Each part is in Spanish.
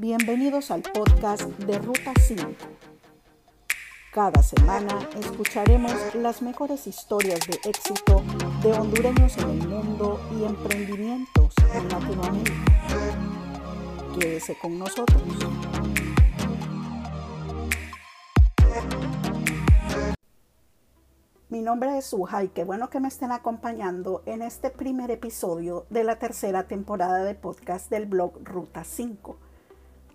Bienvenidos al podcast de Ruta 5. Cada semana escucharemos las mejores historias de éxito de hondureños en el mundo y emprendimientos en Latinoamérica. Quédese con nosotros. Mi nombre es Suja y qué bueno que me estén acompañando en este primer episodio de la tercera temporada de podcast del blog Ruta 5.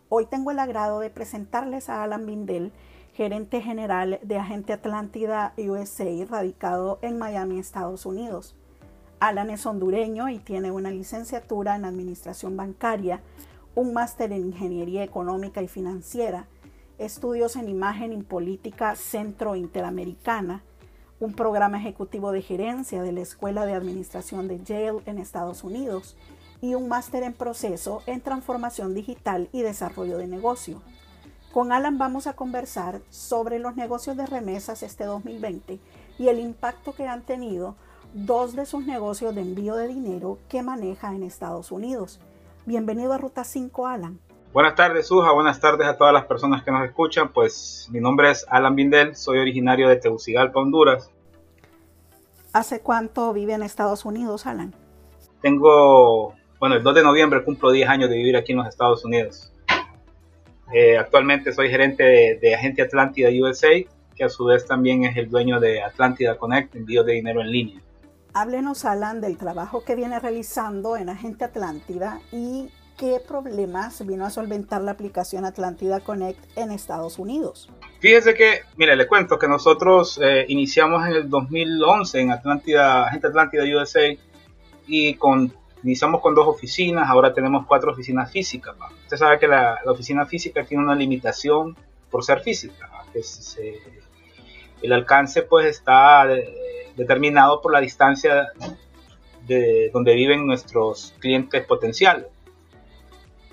Hoy tengo el agrado de presentarles a Alan Bindel, gerente general de Agente Atlántida USA, radicado en Miami, Estados Unidos. Alan es hondureño y tiene una licenciatura en Administración Bancaria, un máster en Ingeniería Económica y Financiera, estudios en Imagen y Política Centro Interamericana, un programa ejecutivo de gerencia de la Escuela de Administración de Yale en Estados Unidos y un máster en proceso en transformación digital y desarrollo de negocio. Con Alan vamos a conversar sobre los negocios de remesas este 2020 y el impacto que han tenido dos de sus negocios de envío de dinero que maneja en Estados Unidos. Bienvenido a Ruta 5, Alan. Buenas tardes, Suja. Buenas tardes a todas las personas que nos escuchan. Pues mi nombre es Alan Bindel, soy originario de Tegucigalpa, Honduras. ¿Hace cuánto vive en Estados Unidos, Alan? Tengo, bueno, el 2 de noviembre cumplo 10 años de vivir aquí en los Estados Unidos. Eh, actualmente soy gerente de, de, Agente Atlántida USA, que a su vez también es el dueño de Atlántida Connect, envío de dinero en línea. Háblenos, Alan, del trabajo que viene realizando en Agente Atlántida y qué problemas vino a solventar la aplicación Atlántida Connect en Estados Unidos. Fíjese que, mire, le cuento que nosotros eh, iniciamos en el 2011 en Atlántida, Agente Atlántida USA y con, iniciamos con dos oficinas, ahora tenemos cuatro oficinas físicas. ¿no? Usted sabe que la, oficina física tiene una limitación por ser física, que se, el alcance pues está de, determinado por la distancia de donde viven nuestros clientes potenciales.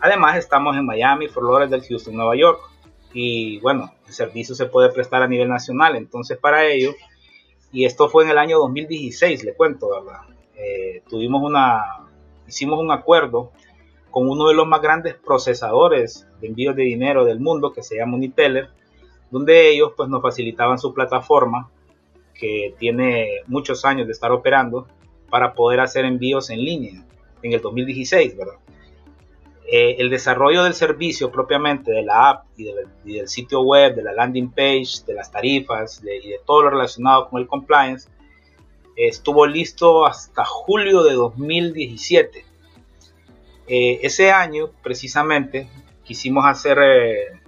Además estamos en Miami, Fort Lauderdale, Houston, Nueva York. Y bueno, el servicio se puede prestar a nivel nacional. Entonces para ello, y esto fue en el año 2016, le cuento, ¿verdad? Eh, tuvimos una, hicimos un acuerdo con uno de los más grandes procesadores de envíos de dinero del mundo, que se llama Uniteller, donde ellos pues nos facilitaban su plataforma, que tiene muchos años de estar operando, para poder hacer envíos en línea en el 2016, ¿verdad? Eh, el desarrollo del servicio propiamente de la app y, de, y, del sitio web, de la landing page, de las tarifas de, y de todo lo relacionado con el compliance, estuvo listo hasta julio de 2017. Eh, ese año, precisamente, quisimos hacer eh,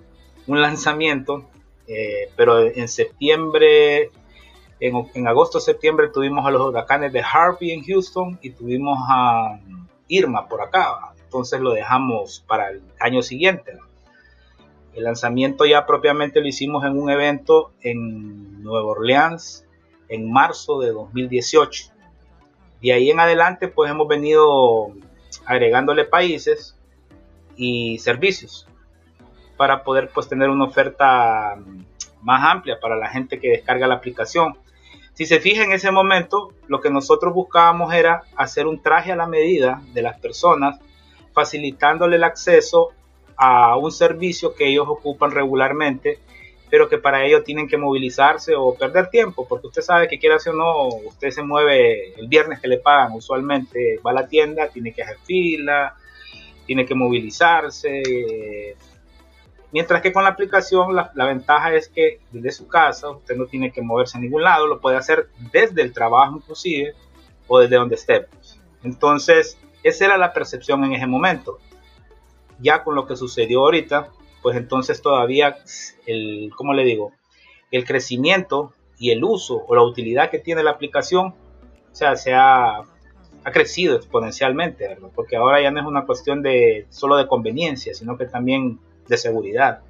un lanzamiento, pero en septiembre, en, en agosto-septiembre tuvimos a los huracanes de Harvey en Houston y tuvimos a Irma por acá entonces lo dejamos para el año siguiente. El lanzamiento ya propiamente lo hicimos en un evento en Nueva Orleans en marzo de 2018. De ahí en adelante pues hemos venido agregándole países y servicios para poder pues tener una oferta más amplia para la gente que descarga la aplicación. Si se fija en ese momento, lo que nosotros buscábamos era hacer un traje a la medida de las personas facilitándole el acceso a un servicio que ellos ocupan regularmente, pero que para ello tienen que movilizarse o perder tiempo, porque usted sabe que quiera o no, usted se mueve el viernes que le pagan usualmente, va a la tienda, tiene que hacer fila, tiene que movilizarse. Mientras que con la aplicación la, la ventaja es que desde su casa usted no tiene que moverse a ningún lado, lo puede hacer desde el trabajo inclusive o desde donde esté. Entonces, esa era la percepción en ese momento. Ya con lo que sucedió ahorita, pues entonces todavía el, ¿cómo le digo? El crecimiento y el uso o la utilidad que tiene la aplicación, o sea, se ha, ha crecido exponencialmente, ¿verdad? porque ahora ya no es una cuestión de solo de conveniencia, sino que también de seguridad.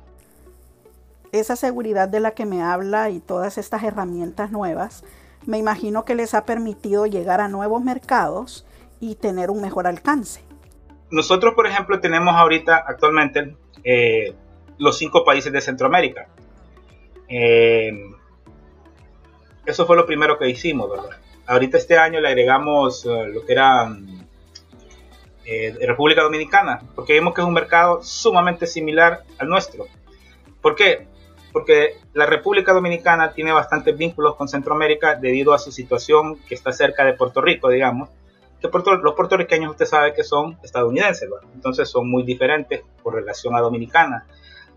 Esa seguridad de la que me habla y todas estas herramientas nuevas, me imagino que les ha permitido llegar a nuevos mercados y tener un mejor alcance. Nosotros, por ejemplo, tenemos ahorita actualmente eh, los cinco países de Centroamérica. Eh, eso fue lo primero que hicimos, ¿verdad? Ahorita este año le agregamos uh, lo que eran eh, República Dominicana, porque vemos que es un mercado sumamente similar al nuestro. ¿Por qué? Porque la República Dominicana tiene bastantes vínculos con Centroamérica debido a su situación que está cerca de Puerto Rico, digamos, los puertorriqueños usted sabe que son estadounidenses, entonces son muy diferentes por relación a Dominicana.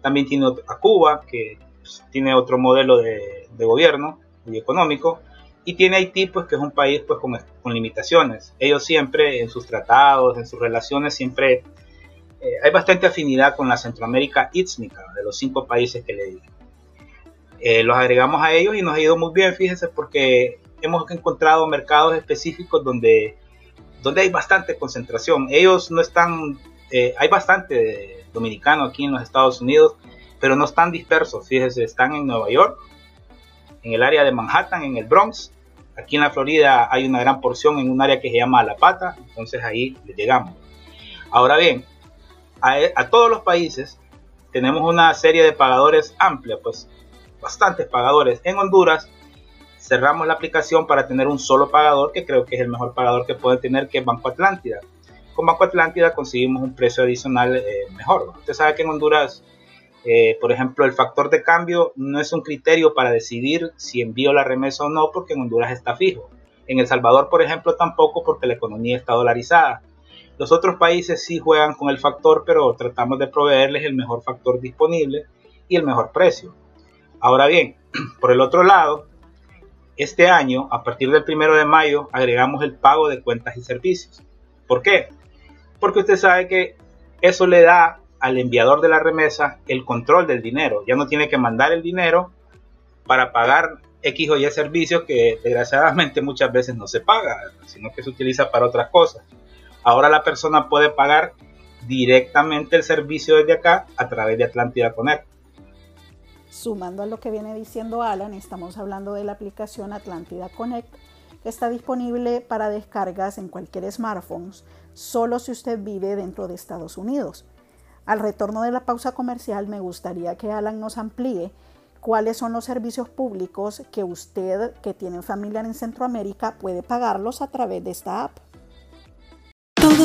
También tiene a Cuba, que pues, tiene otro modelo de, de gobierno y económico, y tiene Haití, pues que es un país pues con, con limitaciones. Ellos siempre en sus tratados, en sus relaciones, siempre eh, hay bastante afinidad con la Centroamérica ísmica, de los cinco países que le digo. Eh, los agregamos a ellos y nos ha ido muy bien, fíjense, porque hemos encontrado mercados específicos donde, donde hay bastante concentración. Ellos no están, eh, hay bastante dominicano aquí en los Estados Unidos, pero no están dispersos, fíjense, están en Nueva York, en el área de Manhattan, en el Bronx, Aquí en la Florida hay una gran porción en un área que se llama La Pata, entonces ahí le llegamos. Ahora bien, a, todos los países tenemos una serie de pagadores amplia, pues bastantes pagadores. En Honduras cerramos la aplicación para tener un solo pagador, que creo que es el mejor pagador que puede tener, que es Banco Atlántida. Con Banco Atlántida conseguimos un precio adicional eh, mejor. Usted sabe que en Honduras eh, por ejemplo, el factor de cambio no es un criterio para decidir si envío la remesa o no, porque en Honduras está fijo. En El Salvador, por ejemplo, tampoco, porque la economía está dolarizada. Los otros países sí juegan con el factor, pero tratamos de proveerles el mejor factor disponible y el mejor precio. Ahora bien, por el otro lado, este año, a partir del primero de mayo, agregamos el pago de cuentas y servicios. ¿Por qué? Porque usted sabe que eso le da al enviador de la remesa el control del dinero. Ya no tiene que mandar el dinero para pagar X o Y servicios que desgraciadamente muchas veces no se paga, sino que se utiliza para otras cosas. Ahora la persona puede pagar directamente el servicio desde acá a través de Atlántida Connect. Sumando a lo que viene diciendo Alan, estamos hablando de la aplicación Atlántida Connect que está disponible para descargas en cualquier smartphone, solo si usted vive dentro de Estados Unidos. Al retorno de la pausa comercial me gustaría que Alan nos amplíe cuáles son los servicios públicos que usted que tiene familiar en Centroamérica puede pagarlos a través de esta app.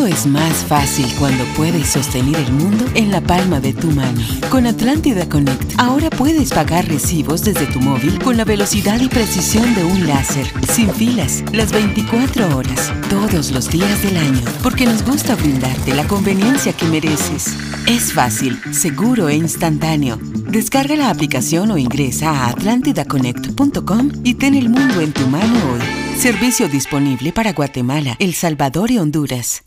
Es más fácil cuando puedes sostener el mundo en la palma de tu mano. Con Atlántida Connect, ahora puedes pagar recibos desde tu móvil con la velocidad y precisión de un láser, sin filas, las 24 horas, todos los días del año, porque nos gusta brindarte la conveniencia que mereces. Es fácil, seguro e instantáneo. Descarga la aplicación o ingresa a atlantidaconnect.com y ten el mundo en tu mano hoy. Servicio disponible para Guatemala, El Salvador y Honduras.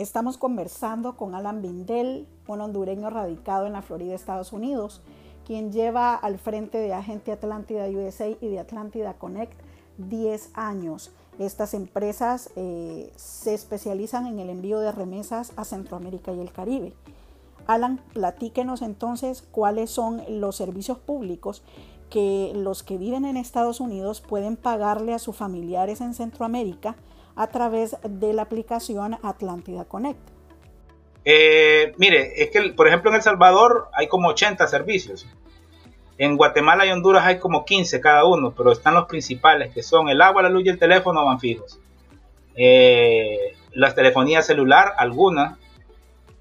Estamos conversando con Alan Bindel, un hondureño radicado en la Florida, Estados Unidos, quien lleva al frente de Agente Atlántida USA y de Atlántida Connect 10 años. Estas empresas eh, se especializan en el envío de remesas a Centroamérica y el Caribe. Alan, platíquenos entonces cuáles son los servicios públicos que los que viven en Estados Unidos pueden pagarle a sus familiares en Centroamérica a través de la aplicación Atlántida Connect? Eh, mire, es que por ejemplo en El Salvador hay como 80 servicios. En Guatemala y Honduras hay como 15 cada uno, pero están los principales que son el agua, la luz y el teléfono van fijos. Eh, las telefonías celular, algunas.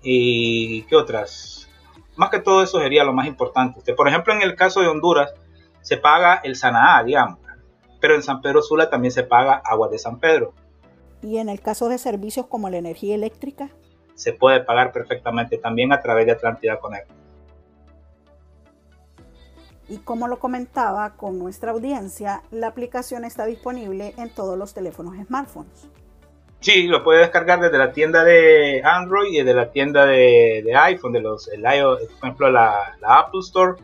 ¿Y qué otras? Más que todo eso sería lo más importante. Por ejemplo, en el caso de Honduras se paga el Sanaá, digamos. Pero en San Pedro Sula también se paga agua de San Pedro. Y en el caso de servicios como la energía eléctrica, se puede pagar perfectamente también a través de Atlántida Connect. Y como lo comentaba con nuestra audiencia, la aplicación está disponible en todos los teléfonos smartphones. Sí, lo puede descargar desde la tienda de Android y desde la tienda de, iPhone, de los, el iOS, por ejemplo, la, la, Apple Store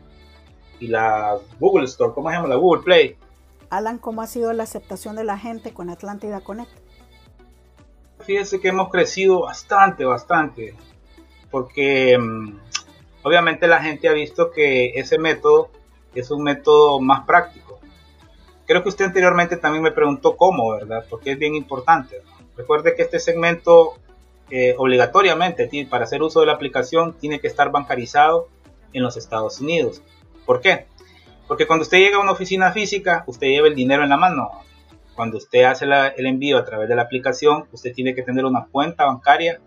y la Google Store, ¿cómo se llama? La Google Play. Alan, ¿cómo ha sido la aceptación de la gente con Atlántida Connect? Fíjese que hemos crecido bastante, bastante, porque mm, obviamente la gente ha visto que ese método es un método más práctico. Creo que usted anteriormente también me preguntó cómo, ¿verdad? Porque es bien importante. Recuerde que este segmento eh, obligatoriamente para hacer uso de la aplicación tiene que estar bancarizado en los Estados Unidos. ¿Por qué? Porque cuando usted llega a una oficina física, usted lleva el dinero en la mano. Cuando usted hace el envío a través de la aplicación, usted tiene que tener una cuenta bancaria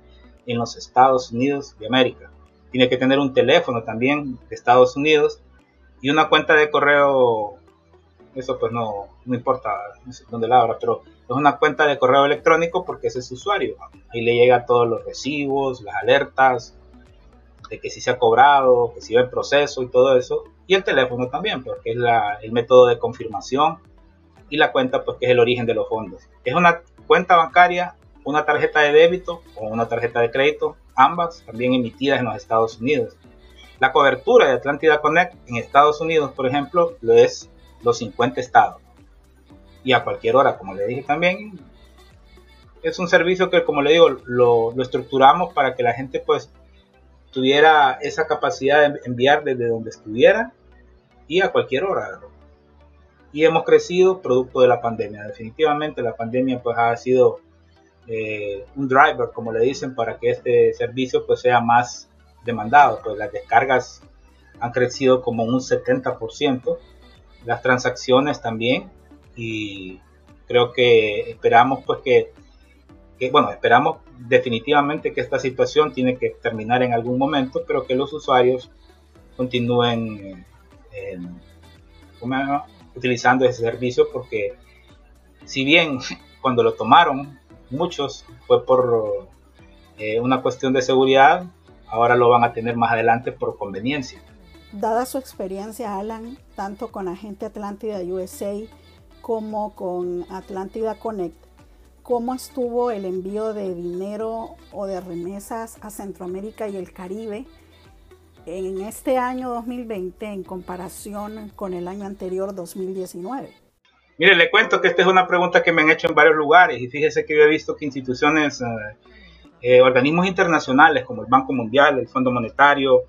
en los Estados Unidos de América. Tiene que tener un teléfono también de Estados Unidos y una cuenta de correo. Eso pues no, no importa dónde la abra, pero es una cuenta de correo electrónico porque ese es su usuario. Ahí le llega todos los recibos, las alertas, de que si se ha cobrado, que si va en proceso y todo eso. Y el teléfono también, porque es el método de confirmación y la cuenta, pues que es el origen de los fondos. Es una cuenta bancaria, una tarjeta de débito o una tarjeta de crédito, ambas también emitidas en los Estados Unidos. La cobertura de Atlántida Connect en Estados Unidos, por ejemplo, lo es los 50 estados. Y a cualquier hora, como le dije también, es un servicio que, como le digo, lo, lo estructuramos para que la gente pues tuviera esa capacidad de enviar desde donde estuviera y a cualquier hora y hemos crecido producto de la pandemia. Definitivamente la pandemia pues ha sido eh, un driver, como le dicen, para que este servicio pues sea más demandado. Pues las descargas han crecido como un 70%, las transacciones también y creo que esperamos pues que, bueno, esperamos definitivamente que esta situación tiene que terminar en algún momento, pero que los usuarios continúen en, utilizando ese servicio porque si bien cuando lo tomaron muchos fue por eh, una cuestión de seguridad, ahora lo van a tener más adelante por conveniencia. Dada su experiencia, Alan, tanto con Agente Atlántida USA como con Atlántida Connect, ¿cómo estuvo el envío de dinero o de remesas a Centroamérica y el Caribe en este año 2020 en comparación con el año anterior 2019? Mire, le cuento que esta es una pregunta que me han hecho en varios lugares y fíjese que yo he visto que instituciones, eh, eh, organismos internacionales como el Banco Mundial, el Fondo Monetario,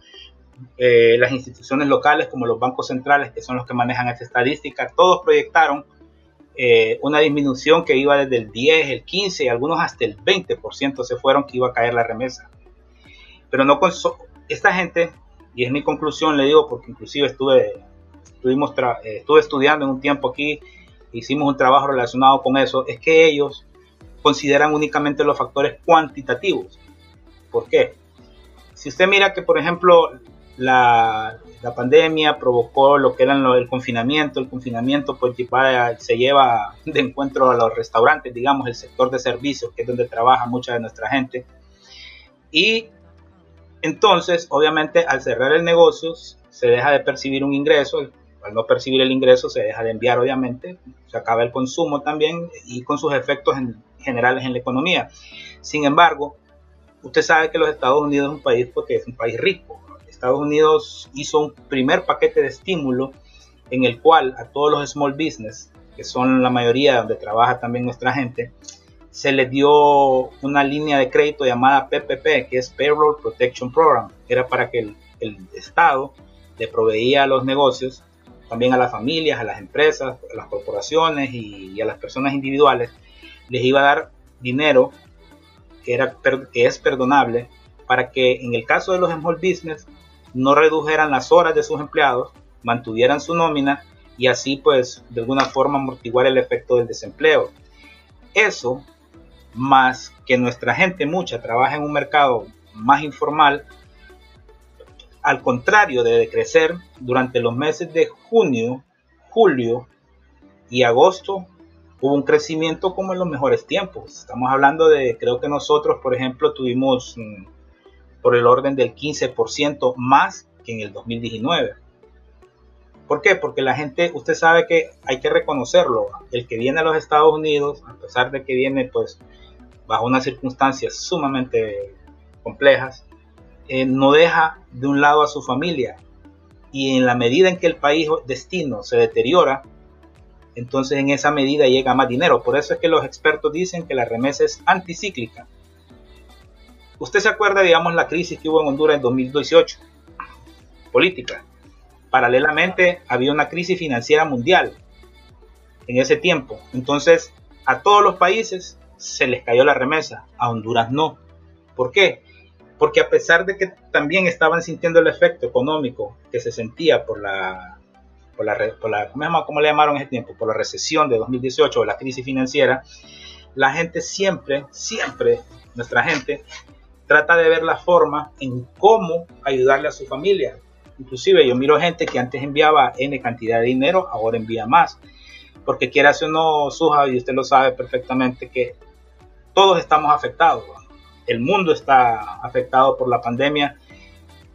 eh, las instituciones locales como los bancos centrales, que son los que manejan esta estadística, todos proyectaron una disminución que iba desde el 10, el 15 y algunos hasta el 20% se fueron que iba a caer la remesa. Pero no esta gente y es mi conclusión, le digo, porque inclusive estuve, estuvimos eh, estuve estudiando en un tiempo aquí, hicimos un trabajo relacionado con eso, es que ellos consideran únicamente los factores cuantitativos. ¿Por qué? Si usted mira que, por ejemplo, la, la pandemia provocó lo que era el confinamiento, el confinamiento pues se lleva de encuentro a los restaurantes, digamos, el sector de servicios, que es donde trabaja mucha de nuestra gente, y entonces, obviamente, al cerrar el negocio, se deja de percibir un ingreso. Al no percibir el ingreso, se deja de enviar, obviamente. Se acaba el consumo también y con sus efectos generales en la economía. Sin embargo, usted sabe que los Estados Unidos es un país porque es un país rico. Estados Unidos hizo un primer paquete de estímulo en el cual a todos los small business, que son la mayoría donde trabaja también nuestra gente, se le dio una línea de crédito llamada PPP, que es Payroll Protection Program. Era para que el, Estado le proveía a los negocios, también a las familias, a las empresas, a las corporaciones y, a las personas individuales, les iba a dar dinero que, era, que es perdonable para que en el caso de los small business no redujeran las horas de sus empleados, mantuvieran su nómina y así pues de alguna forma amortiguar el efecto del desempleo. Eso más que nuestra gente mucha trabaja en un mercado más informal, al contrario de crecer durante los meses de junio, julio y agosto, hubo un crecimiento como en los mejores tiempos. Estamos hablando de, creo que nosotros, por ejemplo, tuvimos mm, por el orden del 15% más que en el 2019. ¿Por qué? Porque la gente, usted sabe que hay que reconocerlo. El que viene a los Estados Unidos, a pesar de que viene pues bajo unas circunstancias sumamente complejas, eh, no deja de un lado a su familia. Y en la medida en que el país destino se deteriora, entonces en esa medida llega más dinero. Por eso es que los expertos dicen que la remesa es anticíclica. Usted se acuerda, digamos, la crisis que hubo en Honduras en 2018, política. Paralelamente había una crisis financiera mundial en ese tiempo. Entonces, a todos los países se les cayó la remesa, a Honduras no. ¿Por qué? Porque a pesar de que también estaban sintiendo el efecto económico que se sentía por la, por la, ¿cómo le llamaron ese tiempo? Por la recesión de 2018 o la crisis financiera, la gente siempre, siempre, nuestra gente, trata de ver la forma en cómo ayudarle a su familia. Inclusive yo miro gente que antes enviaba N cantidad de dinero, ahora envía más. Porque quiera o no, Suja, y usted lo sabe perfectamente, que todos estamos afectados. El mundo está afectado por la pandemia,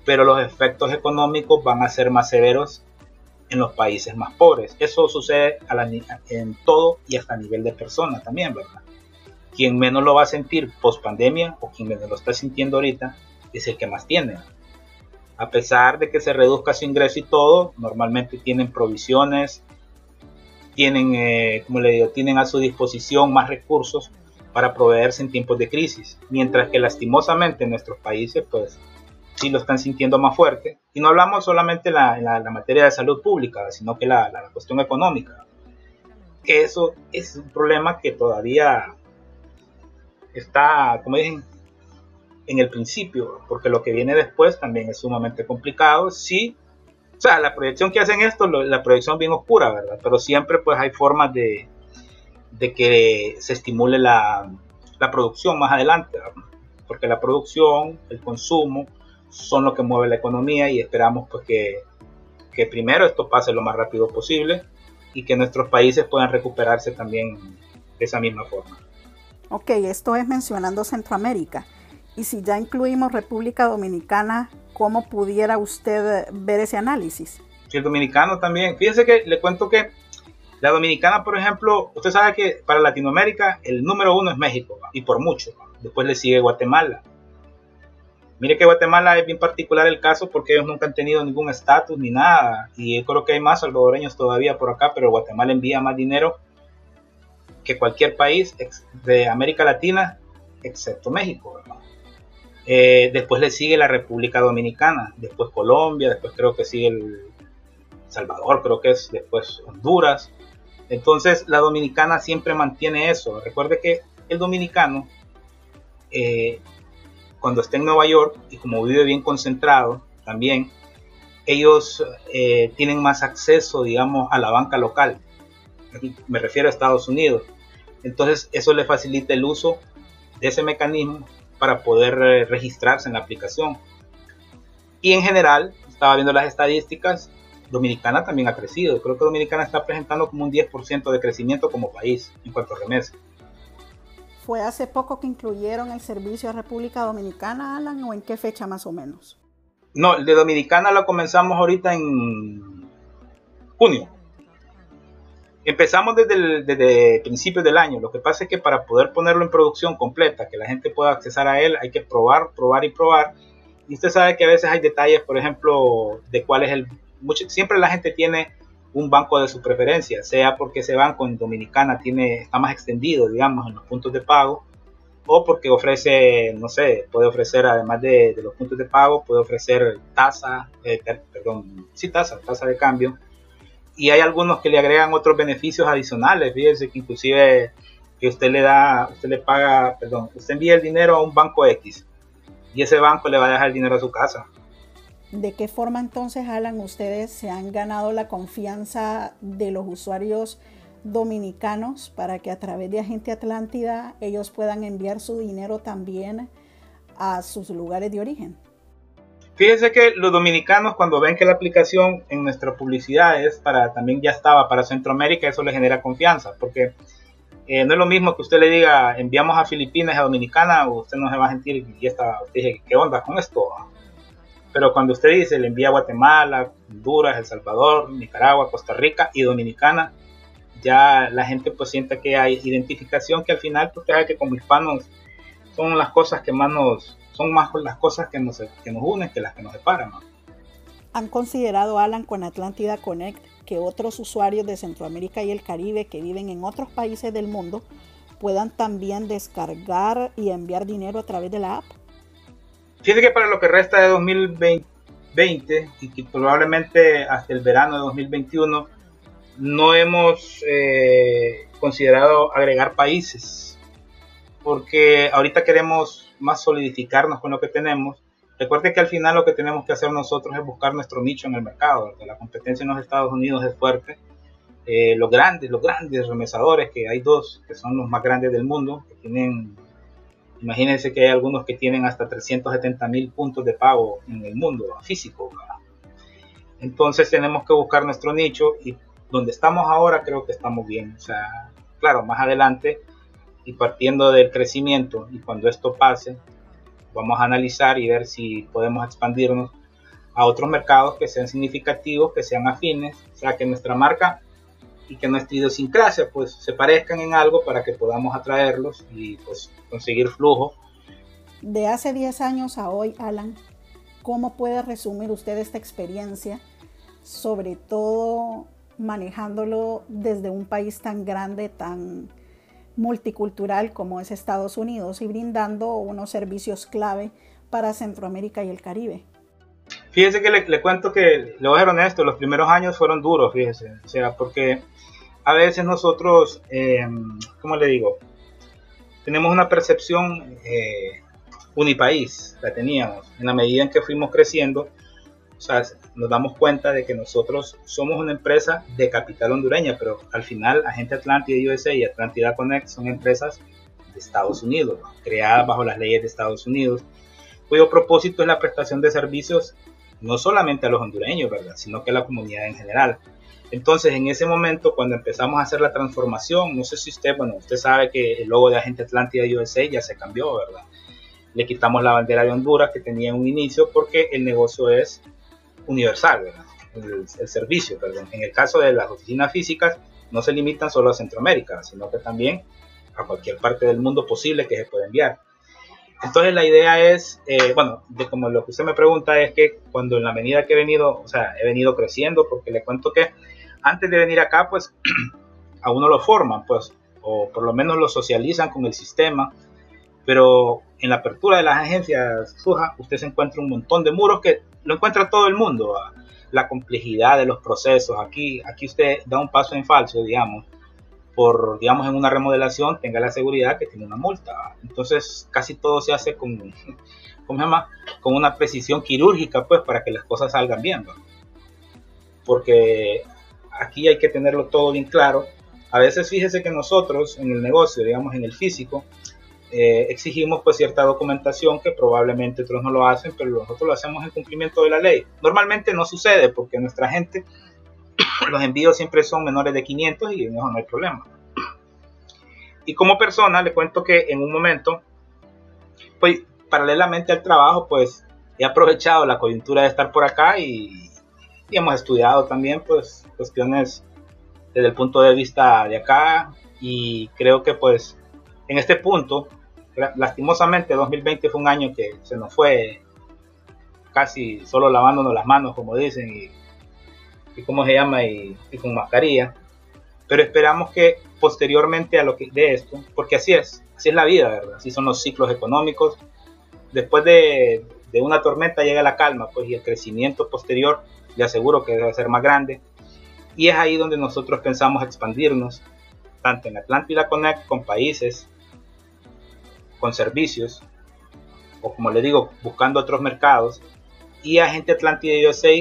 pero los efectos económicos van a ser más severos en los países más pobres. Eso sucede en todo y hasta a nivel de persona también, ¿verdad? Quien menos lo va a sentir post pandemia o quien menos lo está sintiendo ahorita es el que más tiene. A pesar de que se reduzca su ingreso y todo, normalmente tienen provisiones, tienen, eh, como le digo, tienen a su disposición más recursos para proveerse en tiempos de crisis, mientras que lastimosamente en nuestros países, pues sí lo están sintiendo más fuerte. Y no hablamos solamente en la, materia de salud pública, sino que la, la cuestión económica. Que eso es un problema que todavía está, como dicen, en el principio, porque lo que viene después también es sumamente complicado. Sí, o sea, la proyección que hacen esto, la proyección bien oscura, ¿verdad? Pero siempre pues hay formas de, de que se estimule la, la producción más adelante, porque la producción, el consumo, son lo que mueve la economía y esperamos pues que, que primero esto pase lo más rápido posible y que nuestros países puedan recuperarse también de esa misma forma. Ok, esto es mencionando Centroamérica. Y si ya incluimos República Dominicana, ¿cómo pudiera usted ver ese análisis? Sí, el dominicano también. Fíjese que le cuento que la dominicana, por ejemplo, usted sabe que para Latinoamérica el número uno es México, y por mucho. Después le sigue Guatemala. Mire que Guatemala es bien particular el caso porque ellos nunca han tenido ningún estatus ni nada. Y yo creo que hay más salvadoreños todavía por acá, pero Guatemala envía más dinero que cualquier país de América Latina, excepto México. Eh, después le sigue la República Dominicana, después Colombia, después creo que sigue el Salvador, creo que es después Honduras. Entonces la dominicana siempre mantiene eso. Recuerde que el dominicano, eh, cuando está en Nueva York y como vive bien concentrado también, ellos eh, tienen más acceso, digamos, a la banca local. Me refiero a Estados Unidos. Entonces eso le facilita el uso de ese mecanismo para poder eh, registrarse en la aplicación. Y en general, estaba viendo las estadísticas, Dominicana también ha crecido. Creo que Dominicana está presentando como un 10% de crecimiento como país en cuanto a remesas. ¿Fue hace poco que incluyeron el servicio a República Dominicana, Alan, o en qué fecha más o menos? No, el de Dominicana lo comenzamos ahorita en junio. Empezamos desde, desde principios del año. Lo que pasa es que para poder ponerlo en producción completa, que la gente pueda accesar a él, hay que probar, probar y probar. Y usted sabe que a veces hay detalles, por ejemplo, de cuál es el... siempre la gente tiene un banco de su preferencia, sea porque ese banco en Dominicana tiene, está más extendido, digamos, en los puntos de pago, o porque ofrece, no sé, puede ofrecer, además de, los puntos de pago, puede ofrecer tasa, eh, perdón, sí, tasa, tasa de cambio, y hay algunos que le agregan otros beneficios adicionales. Fíjense que inclusive que usted le da, usted le paga, perdón, usted envía el dinero a un banco X y ese banco le va a dejar el dinero a su casa. ¿De qué forma entonces, Alan, ustedes se han ganado la confianza de los usuarios dominicanos para que a través de Agente Atlántida ellos puedan enviar su dinero también a sus lugares de origen? Fíjense que los dominicanos cuando ven que la aplicación en nuestra publicidad es para, también ya estaba para Centroamérica, eso les genera confianza, porque eh, no es lo mismo que usted le diga enviamos a Filipinas, a Dominicana, usted no se va a sentir, y está, usted dice, ¿qué onda con esto? Pero cuando usted dice, le envía a Guatemala, Honduras, El Salvador, Nicaragua, Costa Rica y Dominicana, ya la gente pues siente que hay identificación que al final, pues sabe que como hispanos son las cosas que más nos, son más las cosas que nos, que nos unen que las que nos separan. ¿Han considerado, Alan, con Atlántida Connect que otros usuarios de Centroamérica y el Caribe que viven en otros países del mundo puedan también descargar y enviar dinero a través de la app? Fíjate que para lo que resta de 2020 y que probablemente hasta el verano de 2021 no hemos eh, considerado agregar países porque ahorita queremos más solidificarnos con lo que tenemos, Recuerde que al final lo que tenemos que hacer nosotros es buscar nuestro nicho en el mercado. La competencia en los Estados Unidos es fuerte. Eh, los grandes, los grandes remesadores, que hay dos que son los más grandes del mundo, que tienen, imagínense que hay algunos que tienen hasta 370 mil puntos de pago en el mundo físico. Entonces tenemos que buscar nuestro nicho y donde estamos ahora creo que estamos bien. O sea, claro, más adelante y partiendo del crecimiento y cuando esto pase, vamos a analizar y ver si podemos expandirnos a otros mercados que sean significativos, que sean afines, o sea, que nuestra marca y que nuestra idiosincrasia pues se parezcan en algo para que podamos atraerlos y pues conseguir flujo. De hace 10 años a hoy, Alan, ¿cómo puede resumir usted esta experiencia, sobre todo manejándolo desde un país tan grande, tan multicultural como es Estados Unidos y brindando unos servicios clave para Centroamérica y el Caribe. Fíjese que le, cuento que, le voy a ser honesto, los primeros años fueron duros, fíjese, o sea, porque a veces nosotros, eh, ¿cómo le digo? Tenemos una percepción eh, unipaís, la teníamos, en la medida en que fuimos creciendo, sea, nos damos cuenta de que nosotros somos una empresa de capital hondureña, pero al final Agente Atlántida USA y Atlántida Connect son empresas de Estados Unidos, creadas bajo las leyes de Estados Unidos, cuyo propósito es la prestación de servicios no solamente a los hondureños, ¿verdad? sino que a la comunidad en general. Entonces, en ese momento, cuando empezamos a hacer la transformación, no sé si usted, bueno, usted sabe que el logo de Agente Atlántida USA ya se cambió, ¿verdad? Le quitamos la bandera de Honduras que tenía un inicio porque el negocio es universal, El, servicio, perdón. En el caso de las oficinas físicas, no se limitan solo a Centroamérica, sino que también a cualquier parte del mundo posible que se pueda enviar. Entonces la idea es, eh, bueno, de como lo que usted me pregunta es que cuando en la medida que he venido, o sea, he venido creciendo, porque le cuento que antes de venir acá, pues a uno lo forman, pues, o por lo menos lo socializan con el sistema, pero en la apertura de las agencias Suja, usted se encuentra un montón de muros que lo encuentra todo el mundo. La complejidad de los procesos. Aquí, aquí usted da un paso en falso, digamos, por, digamos, en una remodelación, tenga la seguridad que tiene una multa. Entonces, casi todo se hace con. Con una precisión quirúrgica, pues, para que las cosas salgan bien. Porque aquí hay que tenerlo todo bien claro. A veces fíjese que nosotros en el negocio, digamos, en el físico, eh, exigimos pues cierta documentación que probablemente otros no lo hacen, pero nosotros lo hacemos en cumplimiento de la ley. Normalmente no sucede porque nuestra gente, los envíos siempre son menores de 500 y eso no hay problema. Y como persona le cuento que en un momento, pues paralelamente al trabajo, pues he aprovechado la coyuntura de estar por acá y, y hemos estudiado también pues cuestiones desde el punto de vista de acá y creo que pues en este punto, lastimosamente 2020 fue un año que se nos fue casi solo lavándonos las manos, como dicen, y, y cómo se llama, y, con mascarilla. Pero esperamos que posteriormente a lo que de esto, porque así es, así es la vida, ¿verdad? Así son los ciclos económicos. Después de, de una tormenta llega la calma, pues, y el crecimiento posterior, le aseguro que debe ser más grande. Y es ahí donde nosotros pensamos expandirnos, tanto en Atlántida Connect con países con servicios, o como le digo, buscando otros mercados, y Agente Atlántida USA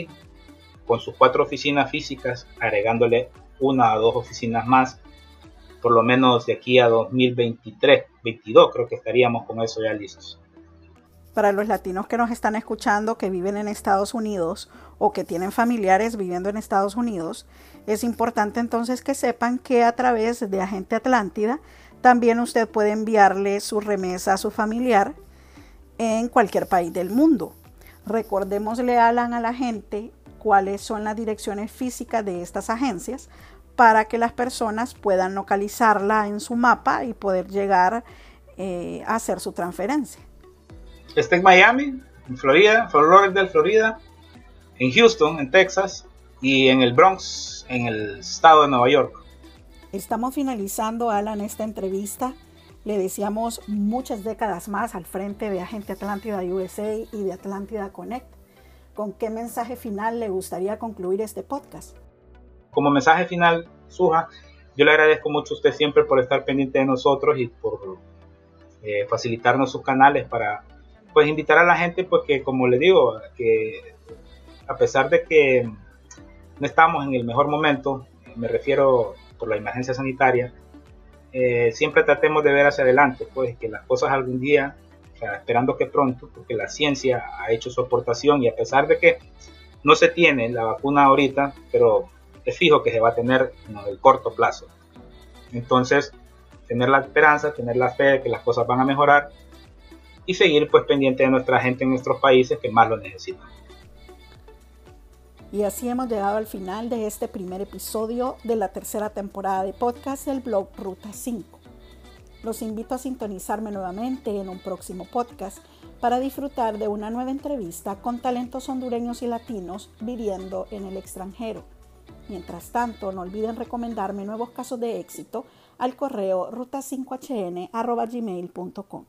con sus cuatro oficinas físicas, agregándole una o dos oficinas más, por lo menos de aquí a 2023, 22 creo que estaríamos con eso ya listos. Para los latinos que nos están escuchando, que viven en Estados Unidos o que tienen familiares viviendo en Estados Unidos, es importante entonces que sepan que a través de Agente Atlántida también usted puede enviarle su remesa a su familiar en cualquier país del mundo. Recordémosle, Alan, a la gente cuáles son las direcciones físicas de estas agencias para que las personas puedan localizarla en su mapa y poder llegar eh, a hacer su transferencia. Está en Miami, en Florida, Florida, Florida, en Houston, en Texas y en el Bronx, en el estado de Nueva York. Estamos finalizando, Alan, esta entrevista. Le deseamos muchas décadas más al frente de Agente Atlántida USA y de Atlántida Connect. ¿Con qué mensaje final le gustaría concluir este podcast? Como mensaje final, Suja, yo le agradezco mucho a usted siempre por estar pendiente de nosotros y por eh, facilitarnos sus canales para pues invitar a la gente, pues que como le digo, que a pesar de que no estamos en el mejor momento, me refiero por la emergencia sanitaria, eh, siempre tratemos de ver hacia adelante, pues que las cosas algún día, esperando que pronto, porque la ciencia ha hecho su aportación y a pesar de que no se tiene la vacuna ahorita, pero es fijo que se va a tener en el corto plazo. Entonces, tener la esperanza, tener la fe de que las cosas van a mejorar y seguir pues pendiente de nuestra gente en nuestros países que más lo necesitan. Y así hemos llegado al final de este primer episodio de la tercera temporada de podcast del blog Ruta 5. Los invito a sintonizarme nuevamente en un próximo podcast para disfrutar de una nueva entrevista con talentos hondureños y latinos viviendo en el extranjero. Mientras tanto, no olviden recomendarme nuevos casos de éxito al correo ruta5hn.gmail.com.